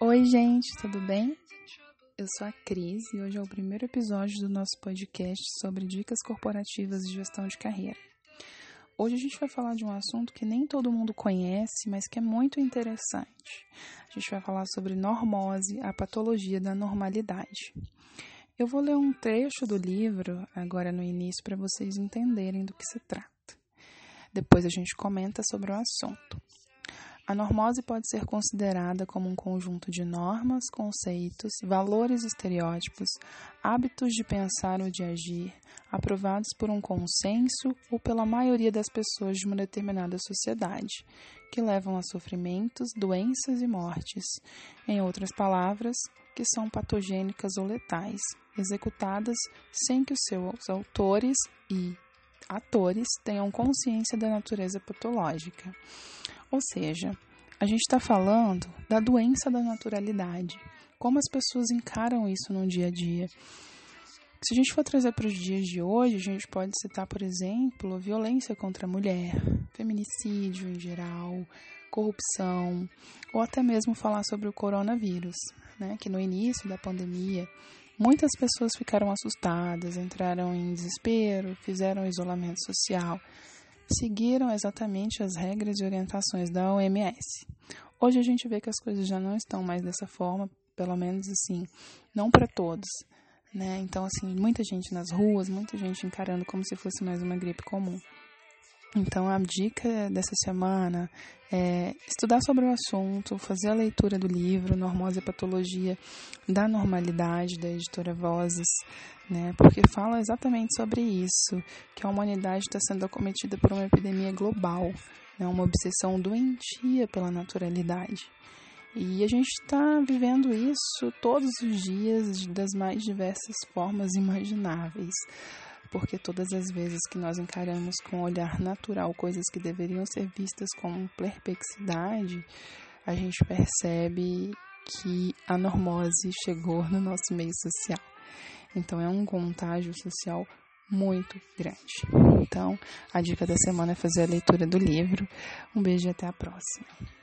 Oi, gente, tudo bem? Eu sou a Cris e hoje é o primeiro episódio do nosso podcast sobre dicas corporativas de gestão de carreira. Hoje a gente vai falar de um assunto que nem todo mundo conhece, mas que é muito interessante. A gente vai falar sobre normose, a patologia da normalidade. Eu vou ler um trecho do livro agora no início para vocês entenderem do que se trata. Depois a gente comenta sobre o assunto. A normose pode ser considerada como um conjunto de normas, conceitos, valores estereótipos, hábitos de pensar ou de agir, aprovados por um consenso ou pela maioria das pessoas de uma determinada sociedade, que levam a sofrimentos, doenças e mortes. Em outras palavras, que são patogênicas ou letais, executadas sem que os seus autores e atores tenham consciência da natureza patológica. Ou seja, a gente está falando da doença da naturalidade, como as pessoas encaram isso no dia a dia. Se a gente for trazer para os dias de hoje, a gente pode citar, por exemplo, violência contra a mulher, feminicídio em geral, corrupção, ou até mesmo falar sobre o coronavírus, né? Que no início da pandemia muitas pessoas ficaram assustadas, entraram em desespero, fizeram isolamento social seguiram exatamente as regras e orientações da OMS. Hoje a gente vê que as coisas já não estão mais dessa forma, pelo menos assim, não para todos, né? Então assim, muita gente nas ruas, muita gente encarando como se fosse mais uma gripe comum. Então, a dica dessa semana é estudar sobre o assunto, fazer a leitura do livro Normose e Patologia da Normalidade, da editora Vozes, né? porque fala exatamente sobre isso, que a humanidade está sendo acometida por uma epidemia global, né? uma obsessão doentia pela naturalidade. E a gente está vivendo isso todos os dias das mais diversas formas imagináveis porque todas as vezes que nós encaramos com olhar natural coisas que deveriam ser vistas com perplexidade, a gente percebe que a normose chegou no nosso meio social. Então é um contágio social muito grande. Então, a dica da semana é fazer a leitura do livro. Um beijo e até a próxima.